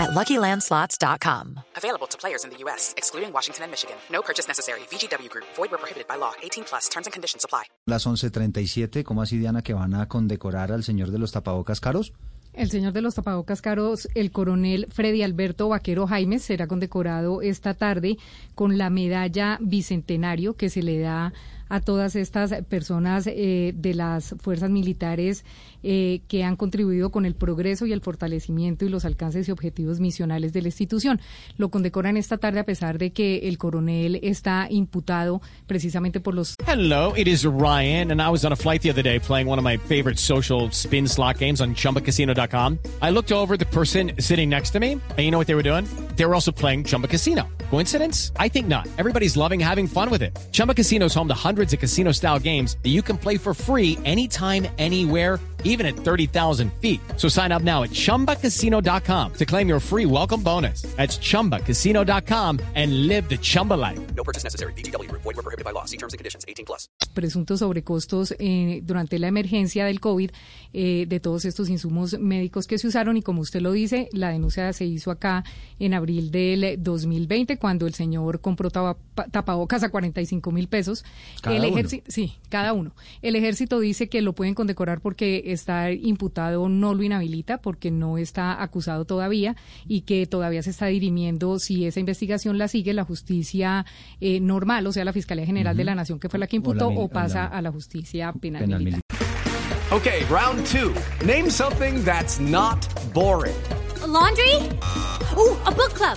at LuckyLandSlots.com. Available to players in the U.S., excluding Washington and Michigan. No purchase necessary. VGW Group. Void where prohibited by law. 18 plus. Terms and conditions apply. Las 11.37, ¿cómo así, Diana, que van a condecorar al señor de los tapabocas caros? El señor de los tapabocas caros, el coronel Freddy Alberto Vaquero Jaimes, será condecorado esta tarde con la medalla bicentenario que se le da a todas estas personas eh, de las fuerzas militares eh, que han contribuido con el progreso y el fortalecimiento y los alcances y objetivos misionales de la institución. Lo condecoran esta tarde a pesar de que el coronel está imputado precisamente por los. Hello, it is Ryan, and I was on a flight the other day playing one of my favorite social spin slot games on ChumbaCasino.com. I looked over the person sitting next to me, and you know what they were doing? They were also playing Chumba Casino. Coincidence? I think not. Everybody's loving having fun with it. Chumba Casino is home to hundreds of casino style games that you can play for free anytime, anywhere, even at 30,000 feet. So sign up now at chumbacasino.com to claim your free welcome bonus. That's chumbacasino.com and live the Chumba life. No purchase necessary. VGW Group. Void were prohibited by law. See terms and conditions. 18 plus. presuntos sobrecostos eh, durante la emergencia del COVID eh, de todos estos insumos médicos que se usaron y como usted lo dice, la denuncia se hizo acá en abril del 2020 cuando el señor compró tapa- tapabocas a 45 mil pesos. Cada el uno. ejército, sí, cada uno. El ejército dice que lo pueden condecorar porque está imputado, no lo inhabilita porque no está acusado todavía y que todavía se está dirimiendo si esa investigación la sigue la justicia eh, normal, o sea, la Fiscalía General de la Nación que fue la que O la imputó o, pasa la- a la justicia penal, Penal militar. militar. Okay, round two. Name something that's not boring. A laundry? Ooh, a book club.